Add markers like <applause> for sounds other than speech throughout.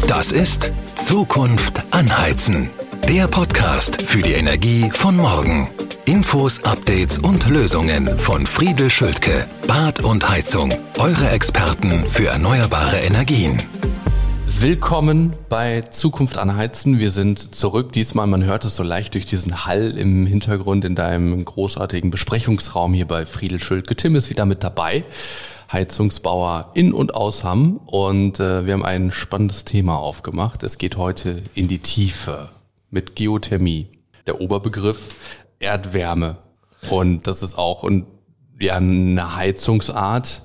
Das ist Zukunft anheizen. Der Podcast für die Energie von morgen. Infos, Updates und Lösungen von Friedel Schultke. Bad und Heizung. Eure Experten für erneuerbare Energien. Willkommen bei Zukunft anheizen. Wir sind zurück. Diesmal, man hört es so leicht durch diesen Hall im Hintergrund in deinem großartigen Besprechungsraum hier bei Friedel Schultke. Tim ist wieder mit dabei. Heizungsbauer in und aus Hamm und äh, wir haben ein spannendes Thema aufgemacht. Es geht heute in die Tiefe mit Geothermie. Der Oberbegriff Erdwärme und das ist auch und ja eine Heizungsart,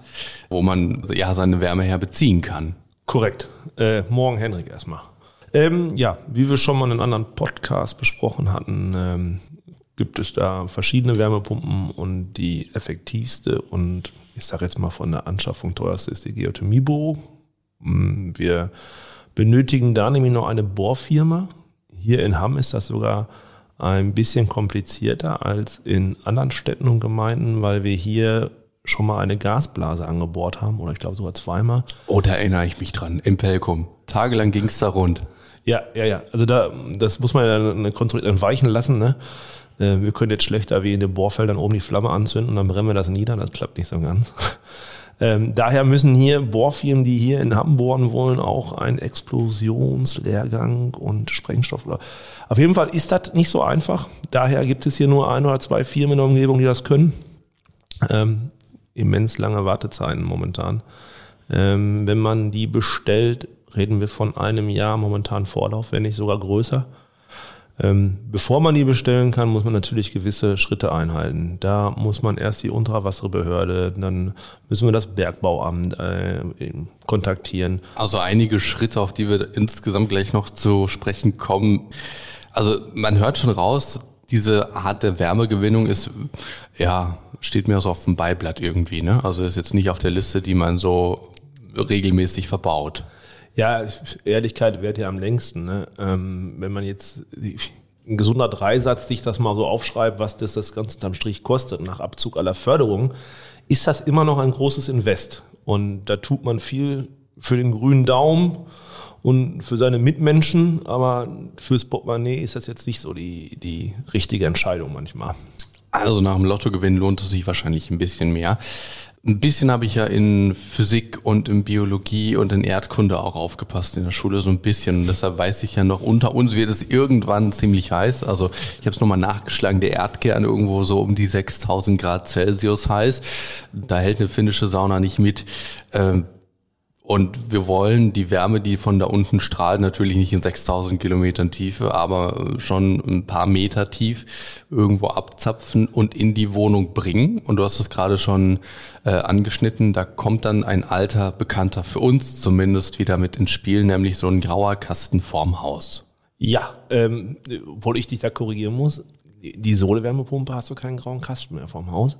wo man ja seine Wärme her beziehen kann. Korrekt. Äh, morgen Henrik erstmal. Ähm, ja, wie wir schon mal in einem anderen Podcast besprochen hatten, ähm, gibt es da verschiedene Wärmepumpen und die effektivste und ich sage jetzt mal von der Anschaffung teuerste ist die Geothermiebohrung. Mm, wir benötigen da nämlich noch eine Bohrfirma. Hier in Hamm ist das sogar ein bisschen komplizierter als in anderen Städten und Gemeinden, weil wir hier schon mal eine Gasblase angebohrt haben oder ich glaube sogar zweimal. Oh, da erinnere ich mich dran, im Pelkum. Tagelang ging es da rund. Ja, ja, ja. Also da, das muss man ja eine kontrolliert weichen lassen, ne? Äh, wir können jetzt schlechter wie in den Bohrfeldern oben die Flamme anzünden und dann brennen wir das nieder. Das klappt nicht so ganz. <laughs> Ähm, daher müssen hier Bohrfirmen, die hier in Hamm bohren wollen, auch einen Explosionslehrgang und Sprengstoff. Auf jeden Fall ist das nicht so einfach. Daher gibt es hier nur ein oder zwei Firmen in der Umgebung, die das können. Ähm, immens lange Wartezeiten momentan. Ähm, wenn man die bestellt, reden wir von einem Jahr momentan Vorlauf, wenn nicht sogar größer. Ähm, bevor man die bestellen kann, muss man natürlich gewisse Schritte einhalten. Da muss man erst die Unterwasserbehörde, dann müssen wir das Bergbauamt äh, kontaktieren. Also einige Schritte, auf die wir insgesamt gleich noch zu sprechen kommen. Also man hört schon raus, diese Art der Wärmegewinnung ist, ja, steht mir so auf dem Beiblatt irgendwie, ne? Also ist jetzt nicht auf der Liste, die man so regelmäßig verbaut. Ja, Ehrlichkeit währt ja am längsten. Ne? Ähm, wenn man jetzt ein gesunder Dreisatz sich das mal so aufschreibt, was das das Ganze am Strich kostet, nach Abzug aller Förderung, ist das immer noch ein großes Invest. Und da tut man viel für den grünen Daumen und für seine Mitmenschen, aber fürs Portemonnaie ist das jetzt nicht so die, die richtige Entscheidung manchmal. Also nach dem Lottogewinn lohnt es sich wahrscheinlich ein bisschen mehr. Ein bisschen habe ich ja in Physik und in Biologie und in Erdkunde auch aufgepasst in der Schule, so ein bisschen. Und deshalb weiß ich ja noch, unter uns wird es irgendwann ziemlich heiß. Also ich habe es nochmal nachgeschlagen, der Erdkern irgendwo so um die 6000 Grad Celsius heiß. Da hält eine finnische Sauna nicht mit. Ähm, und wir wollen die Wärme, die von da unten strahlt, natürlich nicht in 6000 Kilometern Tiefe, aber schon ein paar Meter tief irgendwo abzapfen und in die Wohnung bringen. Und du hast es gerade schon äh, angeschnitten, da kommt dann ein alter Bekannter für uns zumindest wieder mit ins Spiel, nämlich so ein grauer Kasten vorm Haus. Ja, ähm, obwohl ich dich da korrigieren muss die Sohlewärmepumpe hast du keinen grauen Kasten mehr vorm Haus,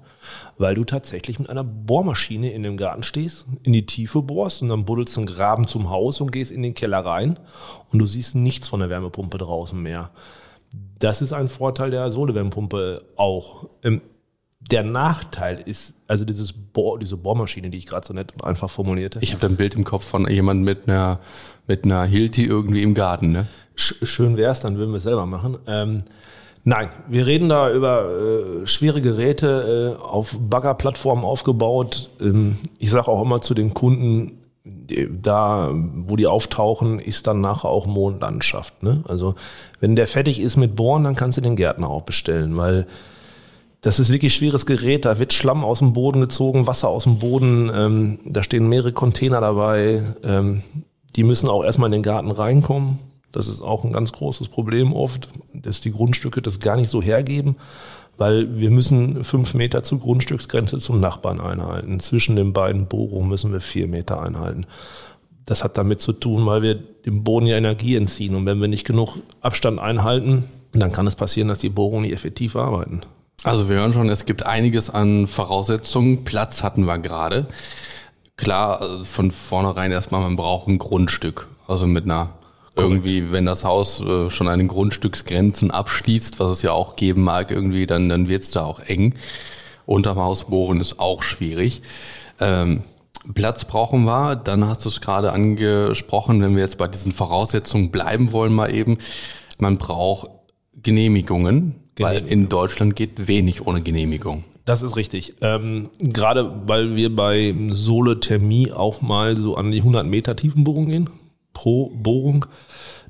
weil du tatsächlich mit einer Bohrmaschine in dem Garten stehst, in die Tiefe bohrst und dann buddelst du einen Graben zum Haus und gehst in den Keller rein und du siehst nichts von der Wärmepumpe draußen mehr. Das ist ein Vorteil der Sohlewärmepumpe auch. Ähm, der Nachteil ist, also dieses Bohr, diese Bohrmaschine, die ich gerade so nett und einfach formulierte. Ich habe da ein Bild im Kopf von jemandem mit einer, mit einer Hilti irgendwie im Garten, ne? Schön wär's, dann würden wir es selber machen. Ähm, Nein, wir reden da über äh, schwere Geräte äh, auf Baggerplattformen aufgebaut. Ähm, ich sage auch immer zu den Kunden, da, wo die auftauchen, ist dann nachher auch Mondlandschaft. Ne? Also wenn der fertig ist mit Bohren, dann kannst du den Gärtner auch bestellen, weil das ist wirklich schweres Gerät. Da wird Schlamm aus dem Boden gezogen, Wasser aus dem Boden. Ähm, da stehen mehrere Container dabei. Ähm, die müssen auch erstmal in den Garten reinkommen. Das ist auch ein ganz großes Problem oft, dass die Grundstücke das gar nicht so hergeben, weil wir müssen fünf Meter zur Grundstücksgrenze zum Nachbarn einhalten. Zwischen den beiden Bohrungen müssen wir vier Meter einhalten. Das hat damit zu tun, weil wir dem Boden ja Energie entziehen. Und wenn wir nicht genug Abstand einhalten, dann kann es passieren, dass die Bohrungen nicht effektiv arbeiten. Also wir hören schon, es gibt einiges an Voraussetzungen. Platz hatten wir gerade. Klar, also von vornherein erstmal, man braucht ein Grundstück. Also mit einer irgendwie, wenn das Haus äh, schon an den Grundstücksgrenzen abschließt, was es ja auch geben mag, irgendwie, dann, dann wird's da auch eng. Unterm Haus bohren ist auch schwierig. Ähm, Platz brauchen wir. Dann hast du es gerade angesprochen, wenn wir jetzt bei diesen Voraussetzungen bleiben wollen, mal eben. Man braucht Genehmigungen, weil in Deutschland geht wenig ohne Genehmigung. Das ist richtig. Ähm, gerade weil wir bei Solethermie auch mal so an die 100 Meter Tiefenbohrung gehen, pro Bohrung.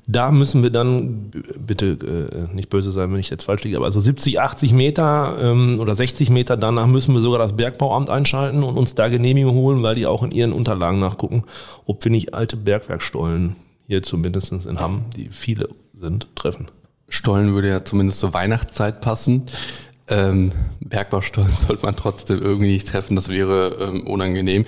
Da müssen wir dann, bitte äh, nicht böse sein, wenn ich jetzt falsch liege, aber so 70, 80 Meter ähm, oder 60 Meter danach müssen wir sogar das Bergbauamt einschalten und uns da Genehmigung holen, weil die auch in ihren Unterlagen nachgucken, ob wir nicht alte Bergwerkstollen hier zumindest in Hamm, die viele sind, treffen. Stollen würde ja zumindest zur Weihnachtszeit passen. Ähm, Bergbaustollen <laughs> sollte man trotzdem irgendwie nicht treffen, das wäre ähm, unangenehm.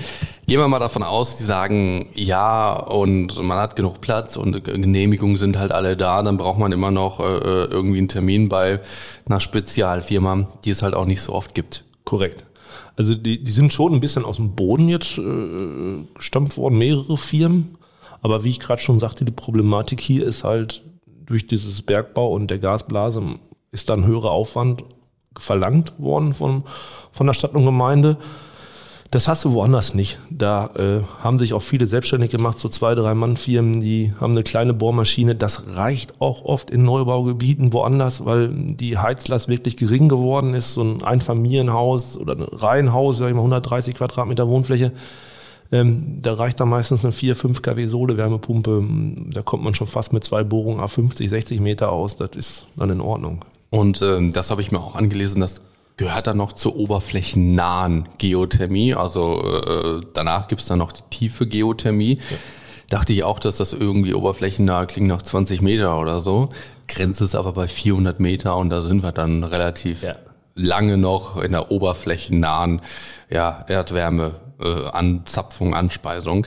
Gehen wir mal davon aus, die sagen ja und man hat genug Platz und Genehmigungen sind halt alle da, dann braucht man immer noch äh, äh, irgendwie einen Termin bei einer Spezialfirma, die es halt auch nicht so oft gibt. Korrekt. Also die, die sind schon ein bisschen aus dem Boden jetzt äh, gestampft worden, mehrere Firmen. Aber wie ich gerade schon sagte, die Problematik hier ist halt durch dieses Bergbau und der Gasblase ist dann höherer Aufwand verlangt worden von, von der Stadt und Gemeinde. Das hast du woanders nicht. Da äh, haben sich auch viele selbstständig gemacht, so zwei, drei Mann-Firmen, die haben eine kleine Bohrmaschine. Das reicht auch oft in Neubaugebieten woanders, weil die Heizlast wirklich gering geworden ist. So ein Einfamilienhaus oder ein Reihenhaus, sag ich mal, 130 Quadratmeter Wohnfläche. Ähm, da reicht dann meistens eine 4, 5 kW Sohle-Wärmepumpe. Da kommt man schon fast mit zwei Bohrungen auf 50, 60 Meter aus. Das ist dann in Ordnung. Und ähm, das habe ich mir auch angelesen, das gehört dann noch zur oberflächennahen Geothermie. Also äh, danach gibt's dann noch die tiefe Geothermie. Ja. Dachte ich auch, dass das irgendwie oberflächennah klingt nach 20 Meter oder so. Grenze ist aber bei 400 Meter und da sind wir dann relativ ja. lange noch in der oberflächennahen ja, Erdwärme, äh, Anzapfung, Anspeisung.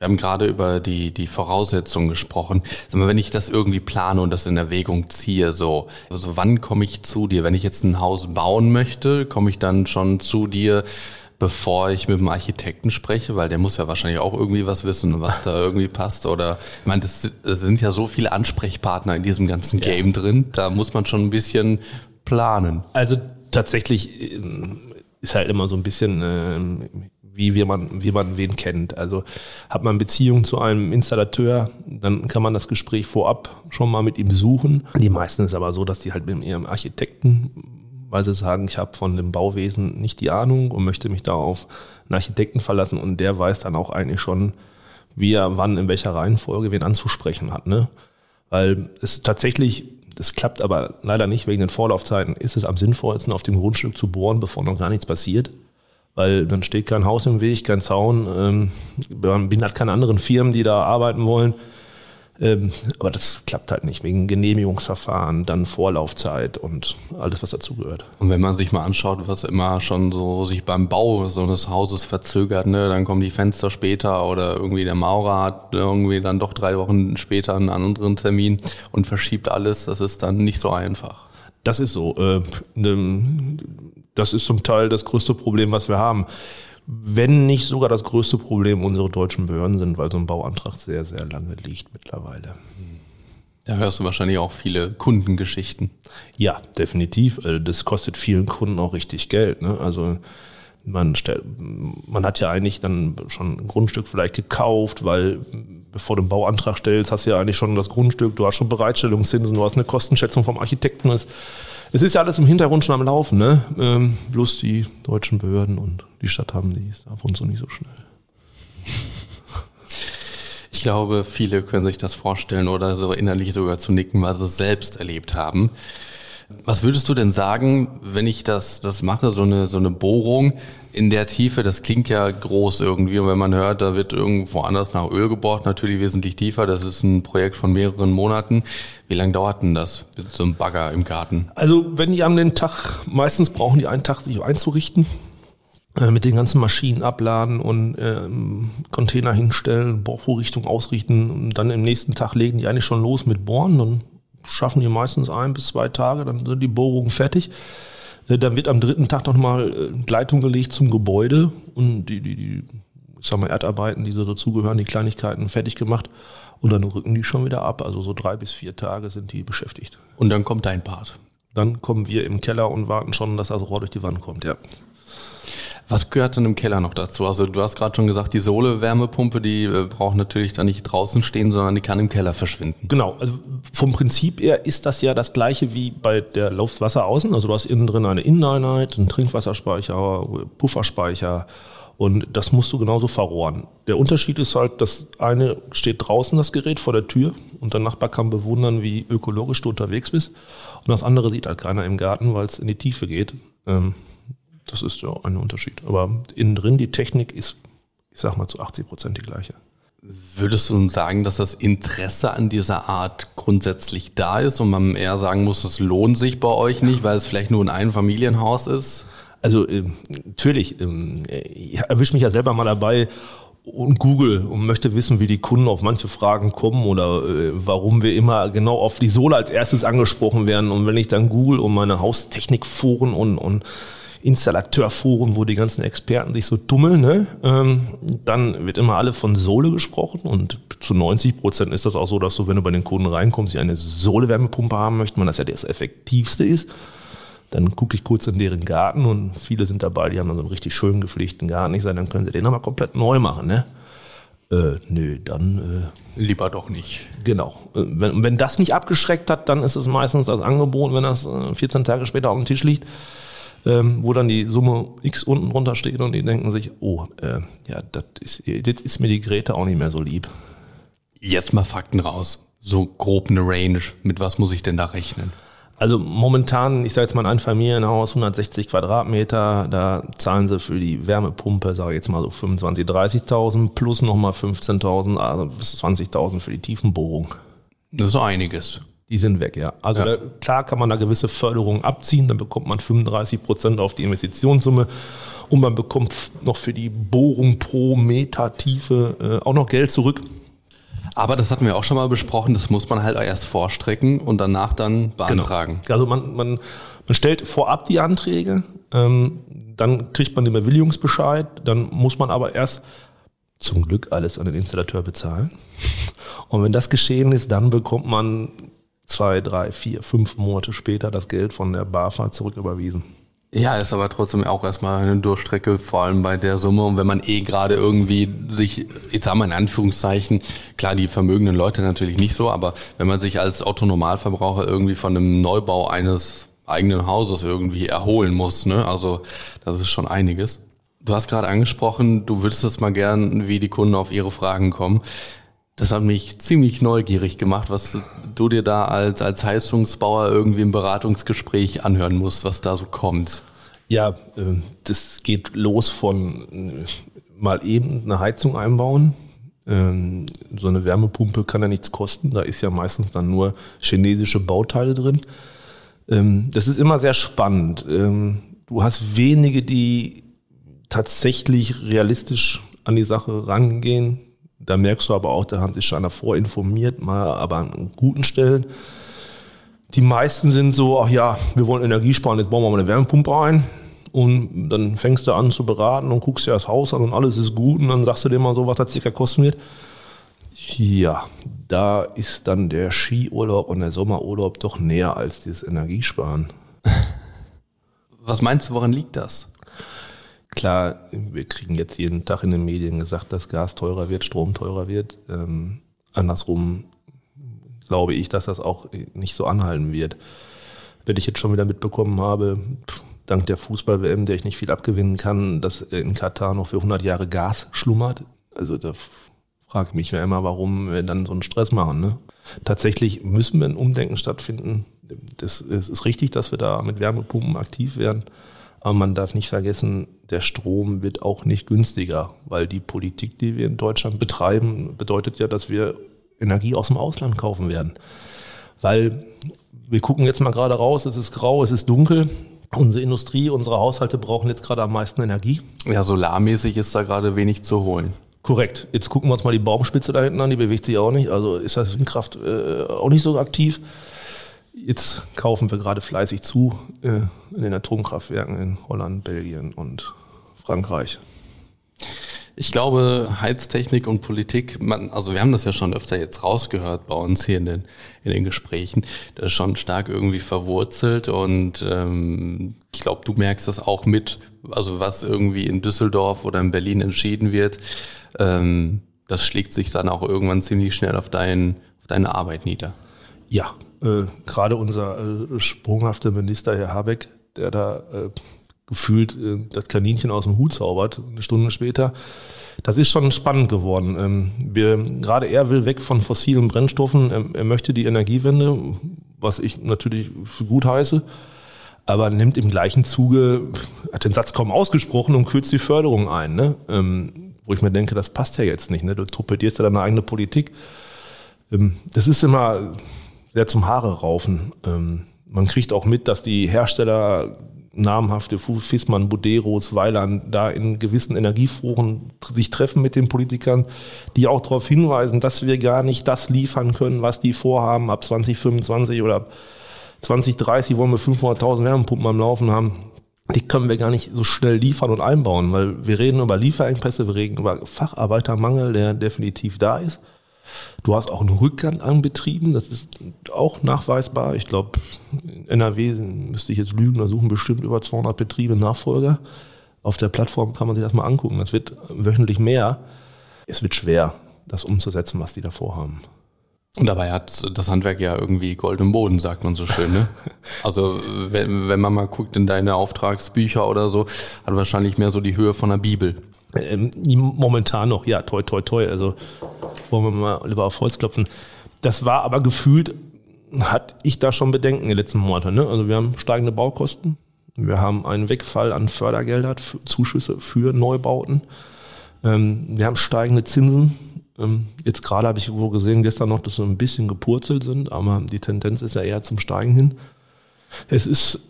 Wir haben gerade über die, die Voraussetzungen gesprochen. Wenn ich das irgendwie plane und das in Erwägung ziehe, so, also wann komme ich zu dir? Wenn ich jetzt ein Haus bauen möchte, komme ich dann schon zu dir, bevor ich mit dem Architekten spreche, weil der muss ja wahrscheinlich auch irgendwie was wissen, was da irgendwie passt. Oder ich meine, das sind ja so viele Ansprechpartner in diesem ganzen Game ja. drin. Da muss man schon ein bisschen planen. Also tatsächlich ähm, ist halt immer so ein bisschen äh, wie, wie, man, wie man wen kennt. Also hat man Beziehung zu einem Installateur, dann kann man das Gespräch vorab schon mal mit ihm suchen. Die meisten ist aber so, dass die halt mit ihrem Architekten, weil sie sagen, ich habe von dem Bauwesen nicht die Ahnung und möchte mich da auf einen Architekten verlassen und der weiß dann auch eigentlich schon, wie er wann in welcher Reihenfolge wen anzusprechen hat. Ne? Weil es tatsächlich das klappt aber leider nicht wegen den Vorlaufzeiten. Ist es am sinnvollsten, auf dem Grundstück zu bohren, bevor noch gar nichts passiert? Weil dann steht kein Haus im Weg, kein Zaun. Ähm, man bindet keine anderen Firmen, die da arbeiten wollen. Ähm, aber das klappt halt nicht wegen Genehmigungsverfahren, dann Vorlaufzeit und alles, was dazugehört. Und wenn man sich mal anschaut, was immer schon so sich beim Bau so eines Hauses verzögert, ne, dann kommen die Fenster später oder irgendwie der Maurer hat irgendwie dann doch drei Wochen später einen anderen Termin und verschiebt alles, das ist dann nicht so einfach. Das ist so. Äh, ne, das ist zum Teil das größte Problem, was wir haben. Wenn nicht sogar das größte Problem unsere deutschen Behörden sind, weil so ein Bauantrag sehr, sehr lange liegt mittlerweile. Da hörst du wahrscheinlich auch viele Kundengeschichten. Ja, definitiv. Also das kostet vielen Kunden auch richtig Geld. Ne? Also man, stellt, man hat ja eigentlich dann schon ein Grundstück vielleicht gekauft, weil bevor du einen Bauantrag stellst, hast du ja eigentlich schon das Grundstück, du hast schon Bereitstellungszinsen, du hast eine Kostenschätzung vom Architekten. Es, es ist ja alles im Hintergrund schon am Laufen, ne? Ähm, bloß die deutschen Behörden und die Stadt haben die ist ab und zu nicht so schnell. Ich glaube, viele können sich das vorstellen oder so innerlich sogar zu nicken, weil sie es selbst erlebt haben. Was würdest du denn sagen, wenn ich das, das mache, so eine, so eine Bohrung in der Tiefe? Das klingt ja groß irgendwie. Und wenn man hört, da wird irgendwo anders nach Öl gebohrt, natürlich wesentlich tiefer. Das ist ein Projekt von mehreren Monaten. Wie lange dauert denn das mit so einem Bagger im Garten? Also, wenn die am den Tag, meistens brauchen die einen Tag, sich einzurichten äh, mit den ganzen Maschinen abladen und äh, Container hinstellen, Bohrvorrichtung ausrichten und dann im nächsten Tag legen die eigentlich schon los mit Bohren. Dann schaffen die meistens ein bis zwei Tage, dann sind die Bohrungen fertig. Äh, dann wird am dritten Tag nochmal äh, Leitung gelegt zum Gebäude und die, die, die ich sag mal, Erdarbeiten, die so dazugehören, die Kleinigkeiten fertig gemacht. Und dann rücken die schon wieder ab. Also so drei bis vier Tage sind die beschäftigt. Und dann kommt dein Part. Dann kommen wir im Keller und warten schon, dass das Rohr durch die Wand kommt, ja. Was gehört denn im Keller noch dazu? Also du hast gerade schon gesagt, die Sohle-Wärmepumpe, die äh, braucht natürlich dann nicht draußen stehen, sondern die kann im Keller verschwinden. Genau, also vom Prinzip her ist das ja das gleiche wie bei der Luftwasser außen. Also du hast innen drin eine Inneneinheit, einen Trinkwasserspeicher, Pufferspeicher und das musst du genauso verrohren. Der Unterschied ist halt, das eine steht draußen, das Gerät, vor der Tür und der Nachbar kann bewundern, wie ökologisch du unterwegs bist. Und das andere sieht halt keiner im Garten, weil es in die Tiefe geht. Ähm, das ist ja ein Unterschied. Aber innen drin, die Technik ist, ich sag mal, zu 80 Prozent die gleiche. Würdest du sagen, dass das Interesse an dieser Art grundsätzlich da ist und man eher sagen muss, es lohnt sich bei euch nicht, weil es vielleicht nur ein Einfamilienhaus ist? Also äh, natürlich, äh, ich erwische mich ja selber mal dabei und Google und möchte wissen, wie die Kunden auf manche Fragen kommen oder äh, warum wir immer genau auf die Sohle als erstes angesprochen werden. Und wenn ich dann Google und meine Haustechnikforen und, und Installateurforen, wo die ganzen Experten sich so dummeln, ne? ähm, dann wird immer alle von Sohle gesprochen und zu 90 Prozent ist das auch so, dass du, wenn du bei den Kunden reinkommst, sie eine Sohle-Wärmepumpe haben möchten, weil das ja das Effektivste ist. Dann gucke ich kurz in deren Garten und viele sind dabei, die haben dann so einen richtig schön gepflegten Garten. Ich sage, dann können sie den nochmal komplett neu machen, ne? Äh, nö, dann. Äh, Lieber doch nicht. Genau. Wenn, wenn das nicht abgeschreckt hat, dann ist es meistens das Angebot, wenn das 14 äh, Tage später auf dem Tisch liegt, ähm, wo dann die Summe X unten drunter steht und die denken sich, oh, äh, ja, das ist, jetzt ist mir die Geräte auch nicht mehr so lieb. Jetzt mal Fakten raus. So grob eine Range. Mit was muss ich denn da rechnen? Also momentan, ich sage jetzt mal ein Einfamilienhaus, 160 Quadratmeter, da zahlen sie für die Wärmepumpe, sage ich jetzt mal so 25.000, 30.000 plus nochmal 15.000, also bis 20.000 für die Tiefenbohrung. Das ist einiges. Die sind weg, ja. Also ja. Da, klar kann man da gewisse Förderungen abziehen, dann bekommt man 35 Prozent auf die Investitionssumme und man bekommt noch für die Bohrung pro Meter Tiefe äh, auch noch Geld zurück. Aber das hatten wir auch schon mal besprochen, das muss man halt erst vorstrecken und danach dann beantragen. Genau. Also man, man, man stellt vorab die Anträge, ähm, dann kriegt man den Bewilligungsbescheid, dann muss man aber erst zum Glück alles an den Installateur bezahlen. Und wenn das geschehen ist, dann bekommt man zwei, drei, vier, fünf Monate später das Geld von der BAFA zurücküberwiesen. Ja, ist aber trotzdem auch erstmal eine Durchstrecke, vor allem bei der Summe. Und wenn man eh gerade irgendwie sich, jetzt haben wir in Anführungszeichen, klar, die vermögenden Leute natürlich nicht so, aber wenn man sich als Autonormalverbraucher irgendwie von einem Neubau eines eigenen Hauses irgendwie erholen muss, ne? Also das ist schon einiges. Du hast gerade angesprochen, du würdest es mal gern, wie die Kunden auf ihre Fragen kommen. Das hat mich ziemlich neugierig gemacht, was du dir da als, als Heizungsbauer irgendwie im Beratungsgespräch anhören musst, was da so kommt. Ja, ähm, das geht los von äh, mal eben eine Heizung einbauen. Ähm, so eine Wärmepumpe kann ja nichts kosten. Da ist ja meistens dann nur chinesische Bauteile drin. Ähm, das ist immer sehr spannend. Du hast wenige, die tatsächlich realistisch an die Sache rangehen da merkst du aber auch, da haben sich schon davor informiert, mal aber an guten Stellen. Die meisten sind so, ach ja, wir wollen Energie sparen, jetzt bauen wir mal eine Wärmepumpe ein. Und dann fängst du an zu beraten und guckst dir das Haus an und alles ist gut. Und dann sagst du dir mal so, was das circa kosten wird. Ja, da ist dann der Skiurlaub und der Sommerurlaub doch näher als das Energiesparen. Was meinst du, woran liegt das? Klar, wir kriegen jetzt jeden Tag in den Medien gesagt, dass Gas teurer wird, Strom teurer wird. Ähm, andersrum glaube ich, dass das auch nicht so anhalten wird. Wenn ich jetzt schon wieder mitbekommen habe, dank der Fußball-WM, der ich nicht viel abgewinnen kann, dass in Katar noch für 100 Jahre Gas schlummert. Also da frage ich mich ja immer, warum wir dann so einen Stress machen. Ne? Tatsächlich müssen wir ein Umdenken stattfinden. Es ist richtig, dass wir da mit Wärmepumpen aktiv werden. Aber man darf nicht vergessen, der Strom wird auch nicht günstiger, weil die Politik, die wir in Deutschland betreiben, bedeutet ja, dass wir Energie aus dem Ausland kaufen werden. Weil wir gucken jetzt mal gerade raus, es ist grau, es ist dunkel. Unsere Industrie, unsere Haushalte brauchen jetzt gerade am meisten Energie. Ja, solarmäßig ist da gerade wenig zu holen. Korrekt. Jetzt gucken wir uns mal die Baumspitze da hinten an, die bewegt sich auch nicht. Also ist das Windkraft äh, auch nicht so aktiv. Jetzt kaufen wir gerade fleißig zu äh, in den Atomkraftwerken in Holland, Belgien und Frankreich. Ich glaube, Heiztechnik und Politik, man, also wir haben das ja schon öfter jetzt rausgehört bei uns hier in den, in den Gesprächen, das ist schon stark irgendwie verwurzelt und ähm, ich glaube, du merkst das auch mit, also was irgendwie in Düsseldorf oder in Berlin entschieden wird, ähm, das schlägt sich dann auch irgendwann ziemlich schnell auf, dein, auf deine Arbeit nieder. Ja, äh, gerade unser äh, sprunghafte Minister, Herr Habeck, der da äh, gefühlt äh, das Kaninchen aus dem Hut zaubert, eine Stunde später. Das ist schon spannend geworden. Ähm, wir, gerade er will weg von fossilen Brennstoffen. Er, er möchte die Energiewende, was ich natürlich für gut heiße, aber nimmt im gleichen Zuge, hat den Satz kaum ausgesprochen und kürzt die Förderung ein. Ne? Ähm, wo ich mir denke, das passt ja jetzt nicht. Ne? Du torpedierst ja deine eigene Politik. Ähm, das ist immer sehr zum Haare raufen. Ähm, man kriegt auch mit, dass die Hersteller namhafte Fissmann, Buderos, Weiland da in gewissen Energieforen sich treffen mit den Politikern, die auch darauf hinweisen, dass wir gar nicht das liefern können, was die vorhaben. Ab 2025 oder ab 2030 wollen wir 500.000 Wärmepumpen am Laufen haben. Die können wir gar nicht so schnell liefern und einbauen, weil wir reden über Lieferengpässe, wir reden über Facharbeitermangel, der definitiv da ist. Du hast auch einen Rückgang an Betrieben, das ist auch nachweisbar. Ich glaube, in NRW müsste ich jetzt lügen, da suchen bestimmt über 200 Betriebe Nachfolger. Auf der Plattform kann man sich das mal angucken. Das wird wöchentlich mehr. Es wird schwer, das umzusetzen, was die da vorhaben. Und dabei hat das Handwerk ja irgendwie goldenen Boden, sagt man so schön. Ne? <laughs> Also wenn, wenn man mal guckt in deine Auftragsbücher oder so, hat wahrscheinlich mehr so die Höhe von der Bibel. Ähm, momentan noch, ja, toi, toi, toi. Also wollen wir mal lieber auf Holz klopfen. Das war aber gefühlt, hatte ich da schon Bedenken in den letzten Monaten. Ne? Also wir haben steigende Baukosten, wir haben einen Wegfall an Fördergelder, Zuschüsse für Neubauten. Ähm, wir haben steigende Zinsen. Ähm, jetzt gerade habe ich wohl gesehen, gestern noch, dass sie ein bisschen gepurzelt sind, aber die Tendenz ist ja eher zum Steigen hin. Es ist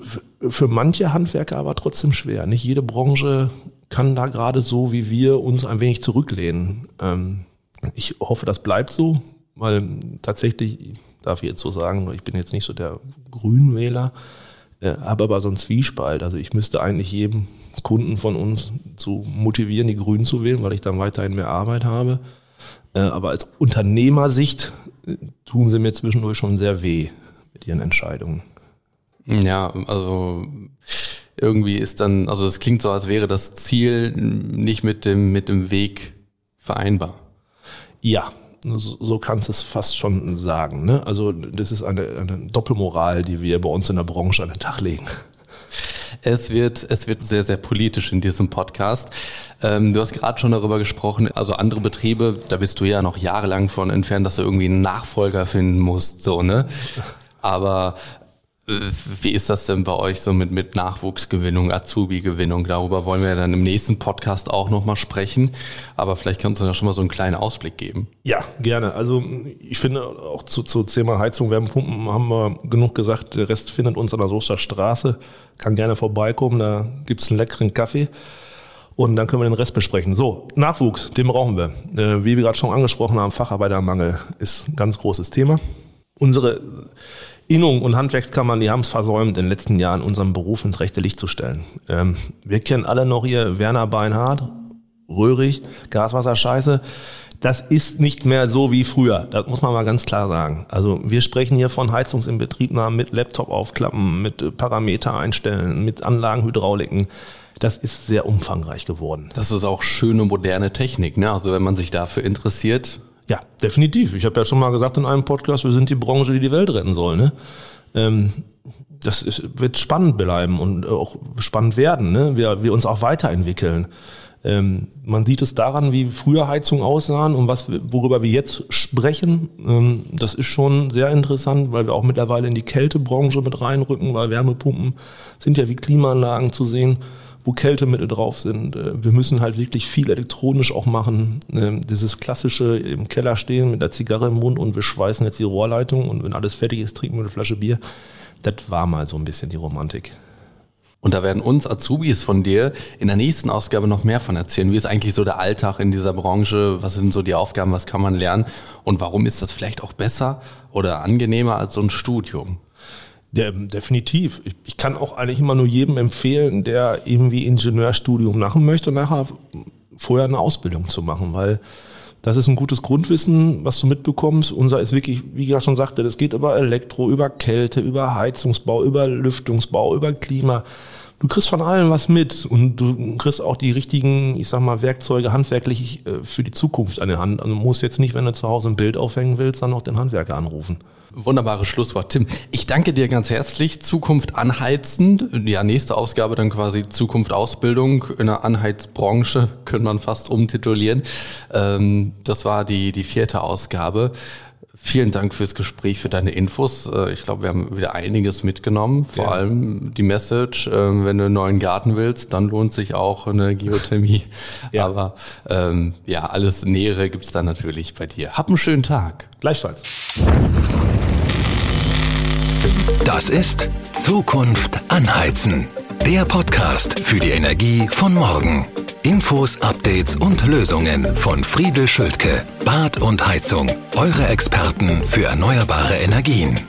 für manche Handwerker aber trotzdem schwer. Nicht jede Branche kann da gerade so wie wir uns ein wenig zurücklehnen. Ähm, ich hoffe, das bleibt so, weil tatsächlich, darf ich jetzt so sagen, ich bin jetzt nicht so der Grünwähler, äh, habe aber so einen Zwiespalt. Also ich müsste eigentlich jedem Kunden von uns zu motivieren, die Grünen zu wählen, weil ich dann weiterhin mehr Arbeit habe. Äh, aber als Unternehmersicht äh, tun sie mir zwischendurch schon sehr weh mit ihren Entscheidungen. Ja, also irgendwie ist dann, also es klingt so, als wäre das Ziel nicht mit dem, mit dem Weg vereinbar. Ja, so, kannst du es fast schon sagen. Ne? Also das ist eine, eine Doppelmoral, die wir bei uns in der Branche an den Tag legen. Es wird, es wird sehr, sehr politisch in diesem Podcast. Ähm, du hast gerade schon darüber gesprochen, also andere Betriebe, da bist du ja noch jahrelang von entfernt, dass du irgendwie einen Nachfolger finden musst, so, ne? Aber wie ist das denn bei euch so mit, mit Nachwuchsgewinnung, Azubi-Gewinnung? Darüber wollen wir dann im nächsten Podcast auch nochmal sprechen. Aber vielleicht kannst du da schon mal so einen kleinen Ausblick geben. Ja, gerne. Also ich finde auch zu, zu Thema Heizung, Wärmepumpen haben wir genug gesagt. Der Rest findet uns an der Soester Straße. Kann gerne vorbeikommen, da gibt's einen leckeren Kaffee. Und dann können wir den Rest besprechen. So, Nachwuchs, den brauchen wir. Äh, wie wir gerade schon angesprochen haben, Facharbeitermangel ist ein ganz großes Thema. Unsere Innung und Handwerkskammern, die haben es versäumt, in den letzten Jahren unseren Beruf ins rechte Licht zu stellen. Ähm, wir kennen alle noch hier Werner Beinhardt, Röhrig, Gaswasserscheiße. Das ist nicht mehr so wie früher. Das muss man mal ganz klar sagen. Also wir sprechen hier von Heizungsinbetriebnahmen mit Laptop aufklappen, mit Parameter einstellen, mit Anlagenhydrauliken. Das ist sehr umfangreich geworden. Das ist auch schöne moderne Technik. Ne? Also wenn man sich dafür interessiert, ja, definitiv. Ich habe ja schon mal gesagt in einem Podcast, wir sind die Branche, die die Welt retten soll. Ne? Ähm, das ist, wird spannend bleiben und auch spannend werden. Ne? Wir, wir uns auch weiterentwickeln. Ähm, man sieht es daran, wie früher Heizungen aussahen und was, worüber wir jetzt sprechen. Ähm, das ist schon sehr interessant, weil wir auch mittlerweile in die Kältebranche mit reinrücken, weil Wärmepumpen sind ja wie Klimaanlagen zu sehen wo Kältemittel drauf sind. Äh, wir müssen halt wirklich viel elektronisch auch machen. Ähm, dieses klassische im Keller stehen mit der Zigarre im Mund und wir schweißen jetzt die Rohrleitung und wenn alles fertig ist, trinken wir eine Flasche Bier. Das war mal so ein bisschen die Romantik. Und da werden uns Azubis von dir in der nächsten Ausgabe noch mehr von erzählen. Wie ist eigentlich so der Alltag in dieser Branche? Was sind so die Aufgaben? Was kann man lernen? Und warum ist das vielleicht auch besser oder angenehmer als so ein Studium? Der, definitiv. Ich, ich, kann auch eigentlich immer nur jedem empfehlen, der irgendwie Ingenieurstudium machen möchte nachher vorher eine Ausbildung zu machen, weil das ist ein gutes Grundwissen, was du mitbekommst. Unser ist wirklich, wie ich ja schon sagte, das geht über Elektro, über Kälte, über Heizungsbau, über Lüftungsbau, über Klima. Du kriegst von allem was mit und du kriegst auch die richtigen, ich sag mal, Werkzeuge handwerklich äh, für die Zukunft an der Hand. Also du musst jetzt nicht, wenn du zu Hause ein Bild aufhängen willst, dann noch den Handwerker anrufen. Wunderbares Schlusswort, Tim. Ich danke dir ganz herzlich. Zukunft anheizen. Ja, nächste Ausgabe dann quasi Zukunft Ausbildung in der Anheizbranche, könnte man fast umtitulieren. Ähm, das war die, die vierte Ausgabe. Vielen Dank fürs Gespräch, für deine Infos. Äh, ich glaube, wir haben wieder einiges mitgenommen. Vor ja. allem die Message, ähm, wenn du einen neuen Garten willst, dann lohnt sich auch eine Geothermie. <laughs> ja. Aber ähm, ja, alles Nähere gibt's da natürlich bei dir. Hab einen schönen Tag. Gleichfalls. Das ist Zukunft anheizen. Der Podcast für die Energie von morgen. Infos, Updates und Lösungen von Friedel Schultke. Bad und Heizung. Eure Experten für erneuerbare Energien.